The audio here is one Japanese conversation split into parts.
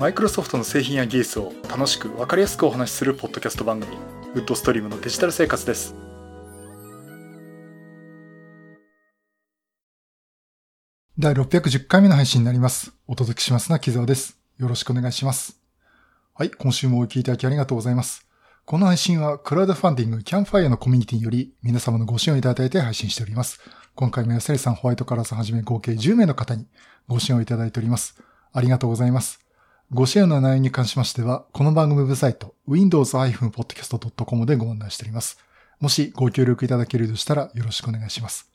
マイクロソフトの製品や技術を楽しく分かりやすくお話しするポッドキャスト番組ウッドストリームのデジタル生活です第610回目の配信になります。お届けしますのは木沢です。よろしくお願いします。はい、今週もお聞きいただきありがとうございます。この配信はクラウドファンディングキャンファイアのコミュニティにより皆様のご支援をいただいて配信しております。今回も安成さん、ホワイトカラーさんはじめ合計10名の方にご支援をいただいております。ありがとうございます。ご支援の内容に関しましては、この番組ウェブサイト、windows-podcast.com でご案内しております。もしご協力いただけるとしたらよろしくお願いします。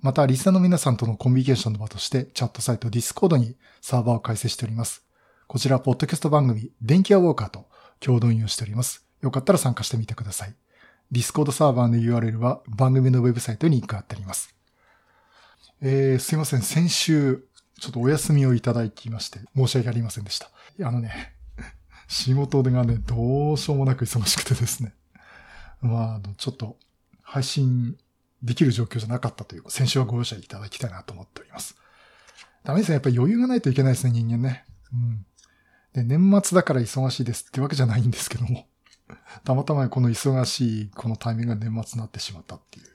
また、リスナーの皆さんとのコミュニケーションの場として、チャットサイト Discord にサーバーを開設しております。こちら、ポッドキャスト番組、電気屋ウォーカーと共同運用しております。よかったら参加してみてください。Discord サーバーの URL は番組のウェブサイトにリンク貼ってあります。えー、すいません。先週、ちょっとお休みをいただきまして、申し訳ありませんでした。あのね、仕事がね、どうしようもなく忙しくてですね。まあ、あの、ちょっと、配信できる状況じゃなかったというか、先週はご容赦いただきたいなと思っております。ダメですね。やっぱり余裕がないといけないですね、人間ね。うん。で、年末だから忙しいですってわけじゃないんですけども、たまたまこの忙しいこのタイミングが年末になってしまったっていう。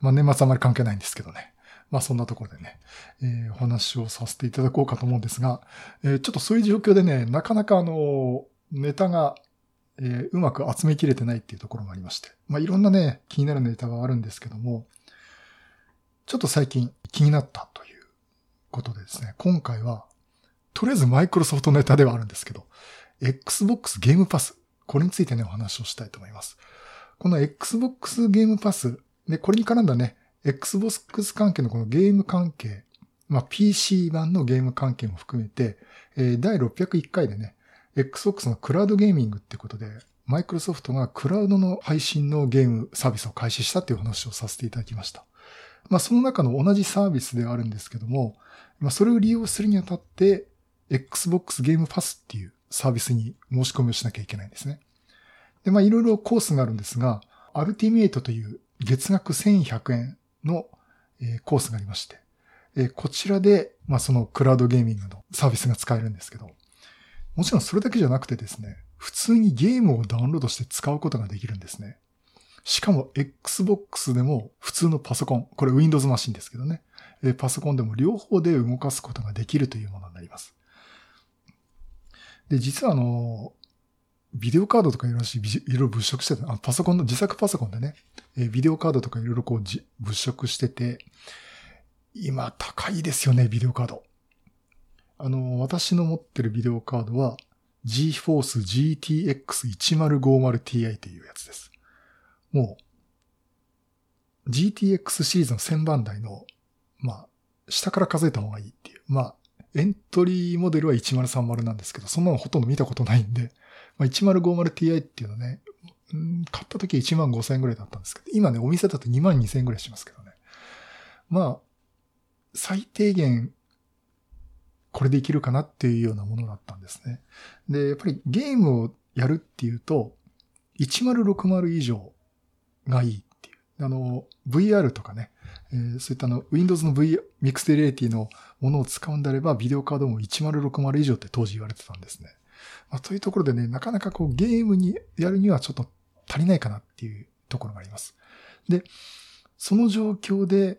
まあ年末あまり関係ないんですけどね。まあそんなところでね、えーお話をさせていただこうかと思うんですが、えーちょっとそういう状況でね、なかなかあの、ネタが、えーうまく集めきれてないっていうところもありまして。まあいろんなね、気になるネタがあるんですけども、ちょっと最近気になったということでですね、今回は、とりあえずマイクロソフトネタではあるんですけど、Xbox ゲームパス、これについてね、お話をしたいと思います。この Xbox ゲームパス、で、これに絡んだね、Xbox 関係のこのゲーム関係、まあ PC 版のゲーム関係も含めて、えー第601回でね、Xbox のクラウドゲーミングってことで、マイクロソフトがクラウドの配信のゲームサービスを開始したっていう話をさせていただきました。まあその中の同じサービスではあるんですけども、まあそれを利用するにあたって、Xbox ゲームパスっていうサービスに申し込みをしなきゃいけないんですね。で、まあいろいろコースがあるんですが、アルティメイトという月額1100円の、えコースがありまして、えこちらで、まあそのクラウドゲーミングのサービスが使えるんですけど、もちろんそれだけじゃなくてですね、普通にゲームをダウンロードして使うことができるんですね。しかも Xbox でも普通のパソコン、これ Windows マシンですけどね、えパソコンでも両方で動かすことができるというものになります。で、実はあの、ビデオカードとかいろいろ物色してた、あパソコンの自作パソコンでね、えービデオカードとかいろいろこうじ物色してて、今高いですよね、ビデオカード。あの、私の持ってるビデオカードは GForce GTX1050Ti というやつです。もう、GTX シリーズの1000番台の、まあ、下から数えた方がいいっていう。まあ、エントリーモデルは1030なんですけど、そんなのほとんど見たことないんで、まあ、1050Ti っていうのね、うん買った時は1万5000円ぐらいだったんですけど、今ね、お店だと2万2000円ぐらいしますけどね。まあ、最低限、これでいけるかなっていうようなものだったんですね。で、やっぱりゲームをやるっていうと、1060以上がいいっていう。あの、VR とかね、えーそういったあの、Windows の V、 Mixed Reality のものを使うんであれば、ビデオカードも1060以上って当時言われてたんですね。まあ、というところでね、なかなかこうゲームにやるにはちょっと足りないかなっていうところがあります。で、その状況で、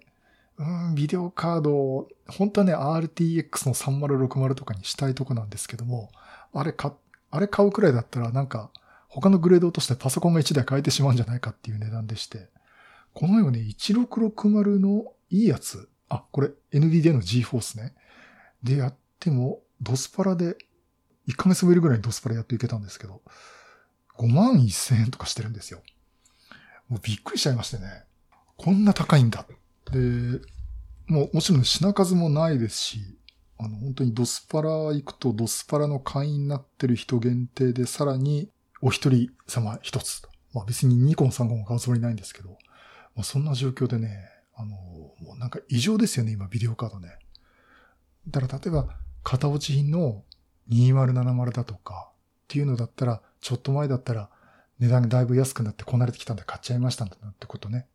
うん、ビデオカードを、本当はね、RTX の3060とかにしたいとこなんですけども、あれか、あれ買うくらいだったらなんか、他のグレードとしてパソコンが1台買えてしまうんじゃないかっていう値段でして、このように1660のいいやつ、あ、これ NVIDIA の GForce ね。でやっても、ドスパラで、1ヶ月ぶりぐらいにドスパラやっていけたんですけど、5万1000円とかしてるんですよ。もうびっくりしちゃいましてね。こんな高いんだ。で、もうもちろん品数もないですし、あの、本当にドスパラ行くとドスパラの会員になってる人限定でさらにお一人様一つ。まあ別に2個も3個も買うつもりないんですけど、まあそんな状況でね、あの、もうなんか異常ですよね、今ビデオカードね。だから例えば、型落ち品の2070だとかっていうのだったら、ちょっと前だったら値段がだいぶ安くなってこなれてきたんで買っちゃいましたんだなってことね。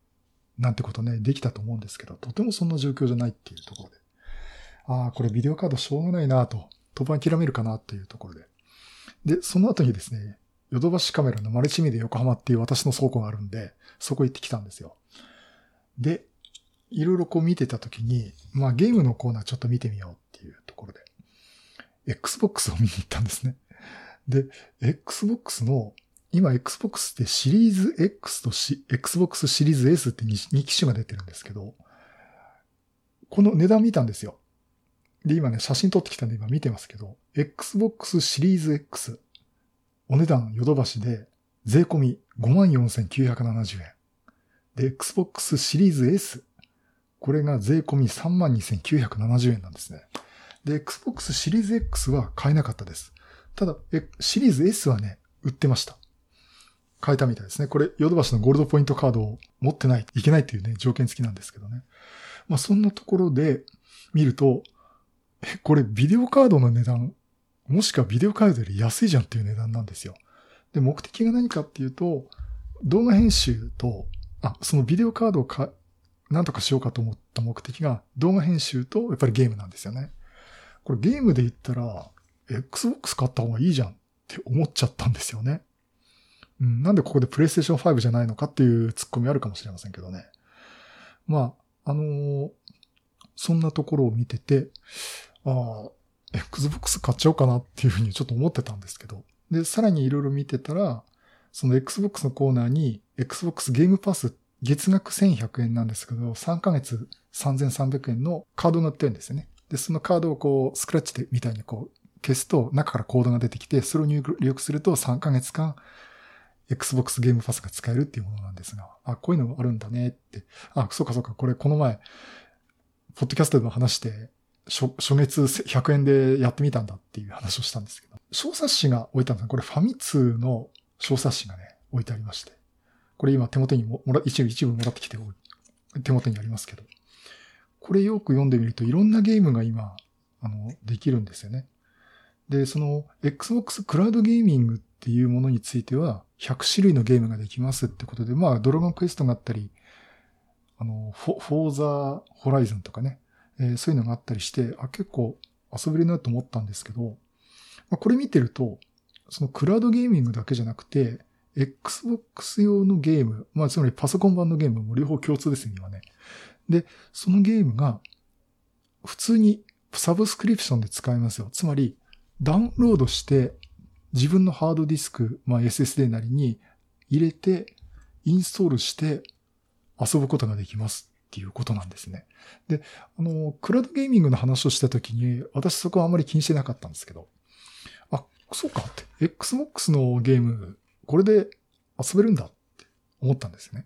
なんてことね、できたと思うんですけど、とてもそんな状況じゃないっていうところで。ああ、これビデオカードしょうがないなと、当番諦めるかなというところで。で、その後にですね、ヨドバシカメラのマルチミで横浜っていう私の倉庫があるんで、そこ行ってきたんですよ。で、いろいろこう見てた時に、まあゲームのコーナーちょっと見てみようっていうところで、Xbox を見に行ったんですね。で、Xbox の、今 Xbox ってシリーズ X と Xbox シリーズ S って 2, 機種が出てるんですけど、この値段見たんですよ。で、今ね、写真撮ってきたんで今見てますけど、Xbox シリーズ X、お値段ヨドバシで、税込み54,970円。で、Xbox シリーズ S、これが税込み32,970円なんですね。で、Xbox シリーズ X は買えなかったです。ただ、シリーズ S はね、売ってました。買えたみたいですね。これ、ヨドバシのゴールドポイントカードを持ってない、いけないっていうね、条件付きなんですけどね。まあ、そんなところで見ると、え、これビデオカードの値段、もしくはビデオカードより安いじゃんっていう値段なんですよ。で、目的が何かっていうと、動画編集と、あ、そのビデオカードをか、なんとかしようかと思った目的が動画編集とやっぱりゲームなんですよね。これゲームで言ったら、Xbox 買った方がいいじゃんって思っちゃったんですよね。うん、なんでここで PlayStation 5じゃないのかっていうツッコミあるかもしれませんけどね。まあ、あのー、そんなところを見てて、ああ、Xbox 買っちゃおうかなっていうふうにちょっと思ってたんですけど。で、さらにいろいろ見てたら、その Xbox のコーナーに Xbox ゲームパス月額1100円なんですけど、3ヶ月3300円のカードが売ってるんですよね。で、そのカードをこう、スクラッチでみたいにこう、消すと中からコードが出てきて、それを入力すると3ヶ月間 Xbox ゲームパスが使えるっていうものなんですが、あ、こういうのあるんだねって。あ、そうかそうか、これこの前、ポッドキャストでも話して、初初月100円でやってみたんだっていう話をしたんですけど、小冊子が置いてあるんですこれファミ通の小冊子がね、置いてありまして。これ今手元にももら、一部一部もらってきて、手元にありますけど。これよく読んでみるといろんなゲームが今、あの、できるんですよね。で、その Xbox クラウドゲーミングっていうものについては100種類のゲームができますってことで、まあ、ドラゴンクエストがあったり、あの、フォフォーザホライズンとかね、えー、そういうのがあったりして、あ、結構遊べるなと思ったんですけど、まあ、これ見てると、そのクラウドゲーミングだけじゃなくて、Xbox 用のゲーム、まあ、つまりパソコン版のゲームも両方共通ですよ、今ね。で、そのゲームが、普通にサブスクリプションで使えますよ。つまり、ダウンロードして自分のハードディスク、まあ SSD なりに入れてインストールして遊ぶことができますっていうことなんですね。で、あの、クラウドゲーミングの話をしたときに私そこはあまり気にしてなかったんですけど、あ、そうかって、Xbox のゲーム、これで遊べるんだって思ったんですね。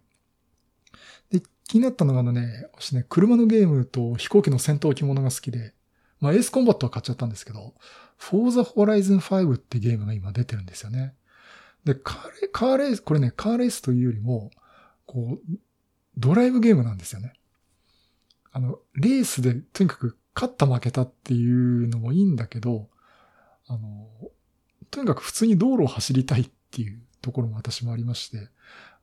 気になったのがあのね、私ね、車のゲームと飛行機の戦闘機ものが好きで、まあエースコンバットは買っちゃったんですけど、For the Horizon 5ってゲームが今出てるんですよね。で、カーレカーレース、これね、カーレースというよりも、こう、ドライブゲームなんですよね。あの、レースでとにかく勝った負けたっていうのもいいんだけど、あの、とにかく普通に道路を走りたいっていうところも私もありまして、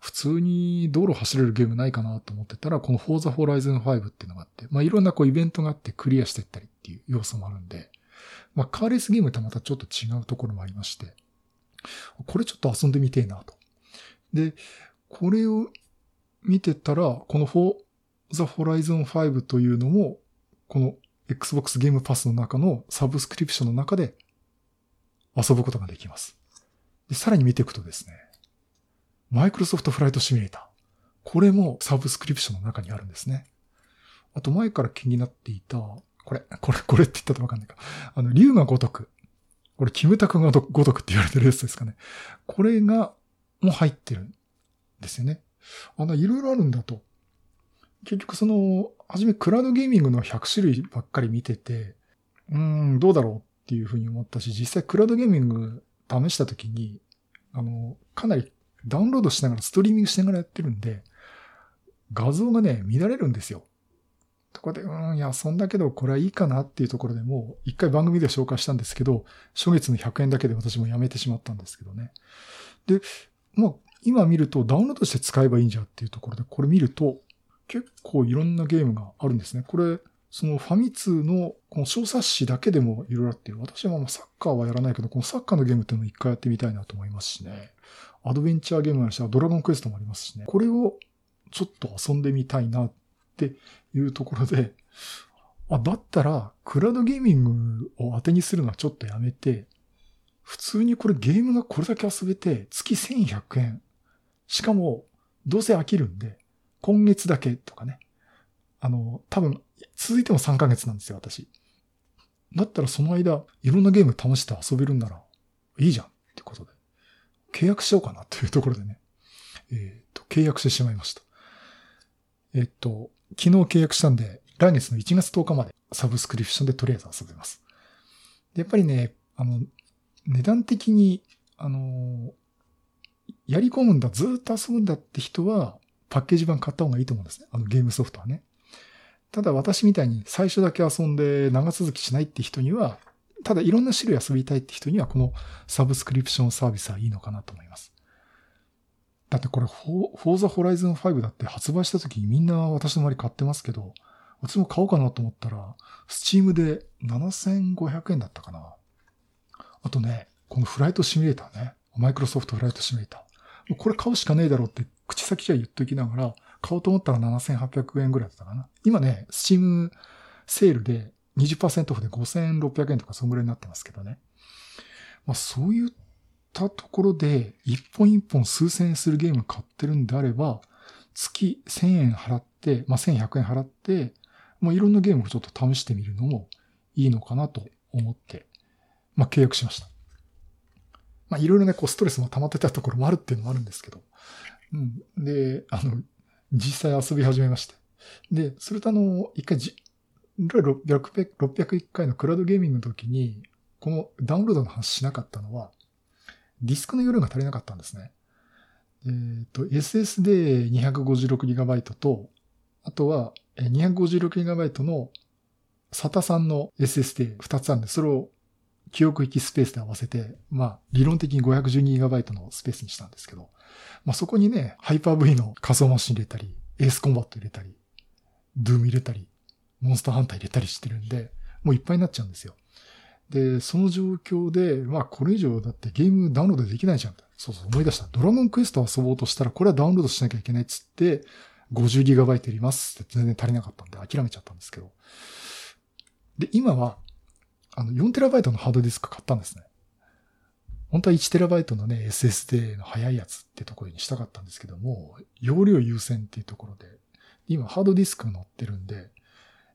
普通に道路走れるゲームないかなと思ってたら、この For the Horizon 5っていうのがあって、まあいろんなこうイベントがあってクリアしていったりっていう要素もあるんで、まあ、カーレースゲームとはまたちょっと違うところもありまして、これちょっと遊んでみてえなと。で、これを見てたら、この For the Horizon 5というのも、この Xbox ゲームパスの中のサブスクリプションの中で遊ぶことができます。で、さらに見ていくとですね、マイクロソフトフライトシミュレーター。これもサブスクリプションの中にあるんですね。あと前から気になっていた、これ、これ、これって言ったとわかんないか。あの、竜が如く。これ、キムタクが如くって言われてるやつですかね。これが、もう入ってるんですよね。あの、いろいろあるんだと。結局その、はじめクラウドゲーミングの100種類ばっかり見てて、うーん、どうだろうっていうふうに思ったし、実際クラウドゲーミング試したときに、あの、かなりダウンロードしながらストリーミングしながらやってるんで、画像がね、乱れるんですよ。とこで、うん、いや、そんだけどこれはいいかなっていうところでもう、一回番組で紹介したんですけど、初月の100円だけで私もやめてしまったんですけどね。で、まあ、今見るとダウンロードして使えばいいんじゃっていうところで、これ見ると、結構いろんなゲームがあるんですね。これ、そのファミ通のこの小冊子だけでもいろいろあって、私はまあサッカーはやらないけど、このサッカーのゲームっていうのを一回やってみたいなと思いますしね。アドベンチャーゲームもあるし、ドラゴンクエストもありますしね。これをちょっと遊んでみたいなっていうところで、あ、だったら、クラウドゲーミングを当てにするのはちょっとやめて、普通にこれゲームがこれだけ遊べて、月1100円。しかも、どうせ飽きるんで、今月だけとかね。あの、多分、続いても3ヶ月なんですよ、私。だったらその間、いろんなゲーム試して遊べるんなら、いいじゃんってことで。契約しようかなというところでね。えっ、ー、と、契約してしまいました。えっ、ー、と、昨日契約したんで、来月の1月10日までサブスクリプションでとりあえず遊べます。で、やっぱりね、あの、値段的に、あの、やり込むんだ、ずっと遊ぶんだって人は、パッケージ版買った方がいいと思うんですね。あのゲームソフトはね。ただ私みたいに最初だけ遊んで長続きしないって人には、ただいろんな種類遊びたいって人にはこのサブスクリプションサービスはいいのかなと思います。だってこれ、フォーザホライズン5だって発売した時にみんな私の周り買ってますけど、私も買おうかなと思ったら、スチームで7500円だったかな。あとね、このフライトシミュレーターね。マイクロソフトフライトシミュレーター。これ買うしかねえだろうって口先じゃ言っときながら、買おうと思ったら7800円ぐらいだったかな。今ね、スチームセールで20%オフで5600円とかそんぐらいになってますけどね。まあそういったところで、一本一本数千円するゲーム買ってるんであれば、月1000円払って、まあ1100円払って、まあいろんなゲームをちょっと試してみるのもいいのかなと思って、まあ契約しました。まあいろいろね、こうストレスも溜まってたところもあるっていうのもあるんですけど、うん。で、あの、実際遊び始めまして。で、それとあの、一回じ、601回のクラウドゲーミングの時に、このダウンロードの話しなかったのは、ディスクの容量が足りなかったんですね。えっ、ー、と、SSD256GB と、あとは 256GB の SATA さんの SSD2 つあるんで、それを記憶域スペースで合わせて、まあ、理論的に 512GB のスペースにしたんですけど、まあ、そこにね、ハイパー V の仮想マシン入れたり、エースコンバット入れたり、ドゥーム入れたり、モンスターハンター入れたりしてるんで、もういっぱいになっちゃうんですよ。で、その状況で、まあこれ以上だってゲームダウンロードできないじゃん。そうそう思い出した。ドラゴンクエスト遊ぼうとしたら、これはダウンロードしなきゃいけないっつって、50GB いりますって全然足りなかったんで諦めちゃったんですけど。で、今は、あの 4TB のハードディスク買ったんですね。本当は 1TB のね、SSD の速いやつってところにしたかったんですけども、容量優先っていうところで、今ハードディスクが載ってるんで、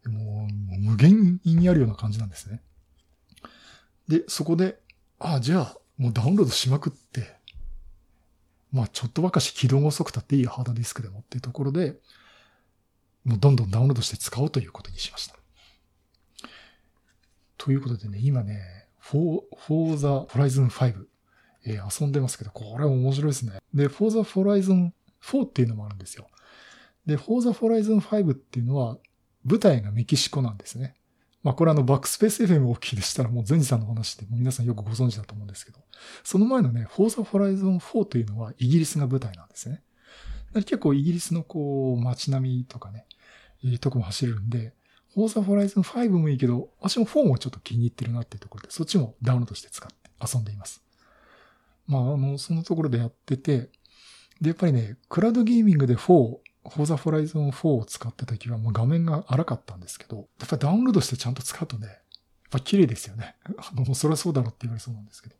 もう無限にあるような感じなんですね。で、そこで、ああ、じゃあ、もうダウンロードしまくって、まあちょっとばかし起動が遅くたっていいハードディスクでもっていうところで、もうどんどんダウンロードして使おうということにしました。ということでね、今ね、For, For the Horizon 5、えー、遊んでますけど、これ面白いですね。で、For the Horizon 4っていうのもあるんですよ。で、For the Horizon 5っていうのは、舞台がメキシコなんですね。まあこれあのバックスペース FM をお聞きでしたらもう前治さんの話でも皆さんよくご存知だと思うんですけど、その前のね、For the Horizon 4というのはイギリスが舞台なんですね。結構イギリスのこう街並みとかね、いうとこも走れるんで、フォーザホライズン5もいいけど、私も4もちょっと気に入ってるなっていうところで、そっちもダウンロードして使って遊んでいます。まあ、あの、そのところでやってて、で、やっぱりね、クラウドゲーミングで4、フォーザホライズン4を使った時はもう画面が荒かったんですけど、やっぱりダウンロードしてちゃんと使うとね、やっぱ綺麗ですよね。あの、そりゃそうだろうって言われそうなんですけど。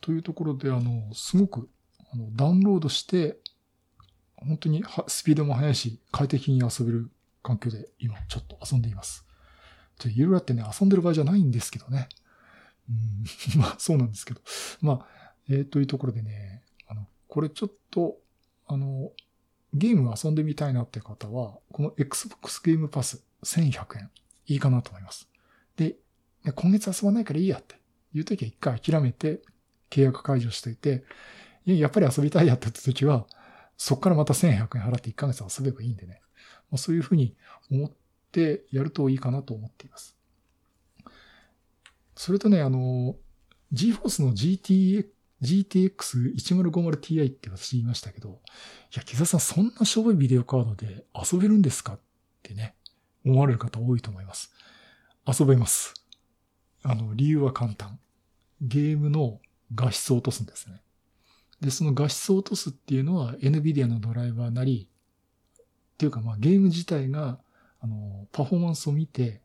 というところで、あの、すごく、あの、ダウンロードして、本当にスピードも速いし、快適に遊べる環境で今ちょっと遊んでいます。といろいろあってね、遊んでる場合じゃないんですけどね。うん、まあそうなんですけど。まあ、えー、というところでね、あの、これちょっと、あの、ゲームを遊んでみたいなって方は、この Xbox ゲームパス1100円、いいかなと思います。で、今月遊ばないからいいやっていう時は一回諦めて契約解除していて、やっぱり遊びたいやってた時は、そこからまた1100円払って1ヶ月遊べばいいんでね。ま、そういうふうに思ってやるといいかなと思っています。それとね、あの、GForce の GTX GTX1050Ti って私言いましたけど、いや、木澤さんそんなしょぼいビデオカードで遊べるんですかってね、思われる方多いと思います。遊べます。あの、理由は簡単。ゲームの画質を落とすんですね。で、その画質を落とすっていうのは NVIDIA のドライバーなり、っていうかまあゲーム自体が、あの、パフォーマンスを見て、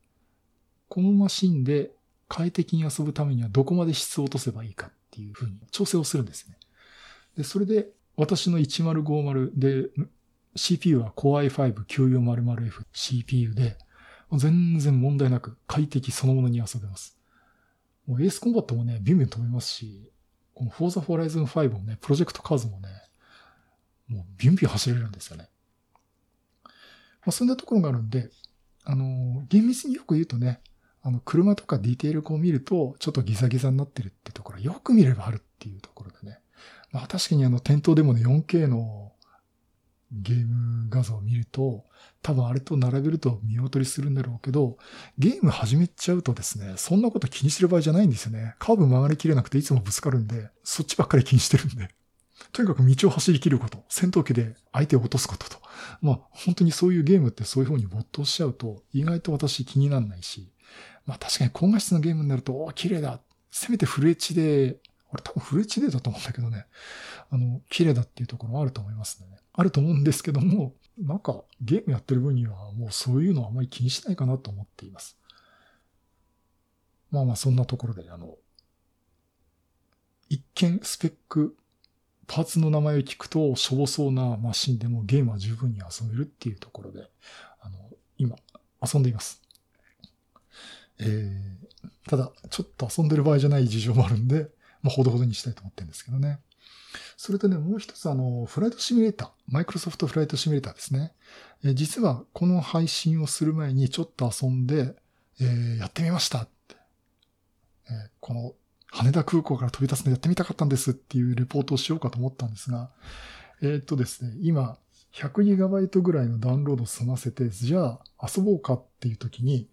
このマシンで快適に遊ぶためにはどこまで質を落とせばいいかていうふうに調整をするんですね。で、それで私の1050で CPU は Core i5-9400F CPU で全然問題なく快適そのものに遊べます。もうエースコンバットもね、ビュンビュン飛べますし、この Forza Horizon 5もね、プロジェクトカーズもね、もうビュンビュン走れるんですよね。まあ、そんなところがあるんで、あの、厳密によく言うとね、あの、車とかディテールを見ると、ちょっとギザギザになってるってところ、よく見ればあるっていうところでね。まあ確かにあの、店頭でもね、4K のゲーム画像を見ると、多分あれと並べると見劣りするんだろうけど、ゲーム始めちゃうとですね、そんなこと気にしてる場合じゃないんですよね。カーブ曲がりきれなくていつもぶつかるんで、そっちばっかり気にしてるんで。とにかく道を走り切ること、戦闘機で相手を落とすことと。まあ本当にそういうゲームってそういう風に没頭しちゃうと、意外と私気にならないし、まあ確かに高画質のゲームになると、お綺麗だ。せめてフル HD、俺多分フル HD だと思うんだけどね。あの、綺麗だっていうところはあると思いますね。あると思うんですけども、なんかゲームやってる分にはもうそういうのはあまり気にしないかなと思っています。まあまあそんなところで、あの、一見スペック、パーツの名前を聞くとしょぼそうなマシンでもゲームは十分に遊べるっていうところで、あの、今遊んでいます。えー、ただ、ちょっと遊んでる場合じゃない事情もあるんで、まあ、ほどほどにしたいと思ってるんですけどね。それとね、もう一つあの、フライトシミュレーター、マイクロソフトフライトシミュレーターですね。え、実はこの配信をする前にちょっと遊んで、えー、やってみましたって。えー、この羽田空港から飛び立つのやってみたかったんですっていうレポートをしようかと思ったんですが、えー、っとですね、今、100GB ぐらいのダウンロードを済ませて、じゃあ遊ぼうかっていう時に、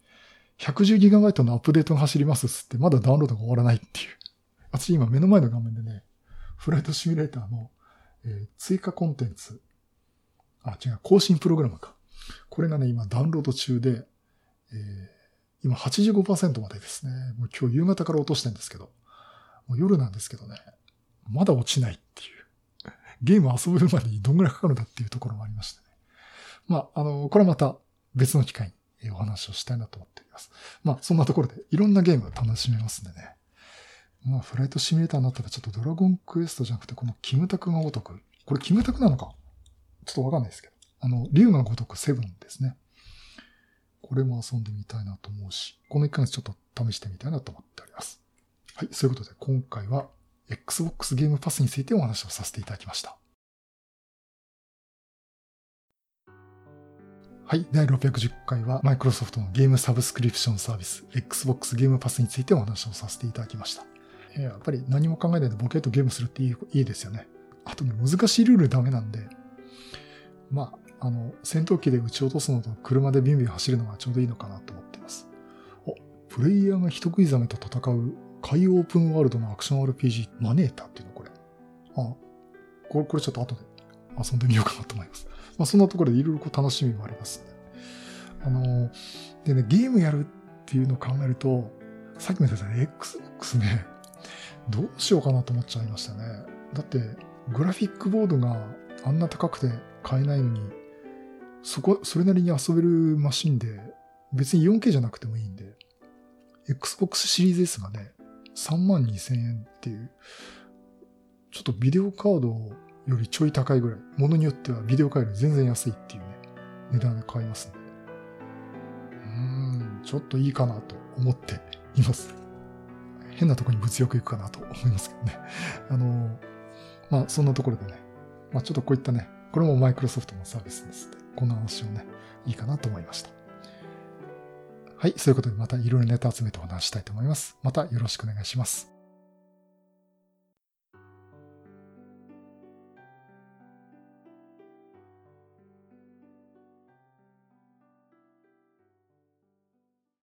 110GB のアップデートが走りますっつって、まだダウンロードが終わらないっていう。私今目の前の画面でね、フライトシミュレーターの、えー、追加コンテンツ。あ、違う、更新プログラムか。これがね、今ダウンロード中で、えー、今85%までですね。もう今日夕方から落としてんですけど、もう夜なんですけどね、まだ落ちないっていう。ゲーム遊ぶまでにどんぐらいかかるんだっていうところもありましてね。まあ、あの、これはまた別の機会にお話をしたいなと思っております。まあ、そんなところでいろんなゲームを楽しめますんでね。まあ、フライトシミュレーターになったらちょっとドラゴンクエストじゃなくて、このキムタクが如く。これキムタクなのか？ちょっとわかんないですけど。あの、竜が如くセブンですね。これも遊んでみたいなと思うし、この1ヶ月ちょっと試してみたいなと思っております。はい、そういうことで今回は Xbox ゲームパスについてお話をさせていただきました。はい。第610回は、マイクロソフトのゲームサブスクリプションサービス、Xbox ゲームパスについてお話をさせていただきました。やっぱり何も考えないでボケとゲームするっていいいいですよね。あとね、難しいルールダメなんで、まあ、あの、戦闘機で撃ち落とすのと車でビンビン走るのがちょうどいいのかなと思っています。お、プレイヤーが人食いザメと戦う海オープンワールドのアクション RPG マネータっていうのこれ。あ、これ、これちょっと後で遊んでみようかなと思います。まあ、そんなところでいろいろ楽しみもあります。あの、でね、ゲームやるっていうのを考えると、さっきも言ったように Xbox ね、どうしようかなと思っちゃいましたね。だって、グラフィックボードがあんな高くて買えないのに、そこ、それなりに遊べるマシンで、別に 4K じゃなくてもいいんで、Xbox シリーズ S がね、3万2000円っていう、ちょっとビデオカードをよりちょい高いぐらい、ものによってはビデオカードより全然安いっていうね、値段で買いますね。うーん、ちょっといいかなと思っています。変なとこに物欲いくかなと思いますけどね。あの、まあそんなところでね、まあちょっとこういったね、これもマイクロソフトのサービスですこんな話をね、いいかなと思いました。はい、そういうことでまたいろいろネタ集めてお話したいと思います。またよろしくお願いします。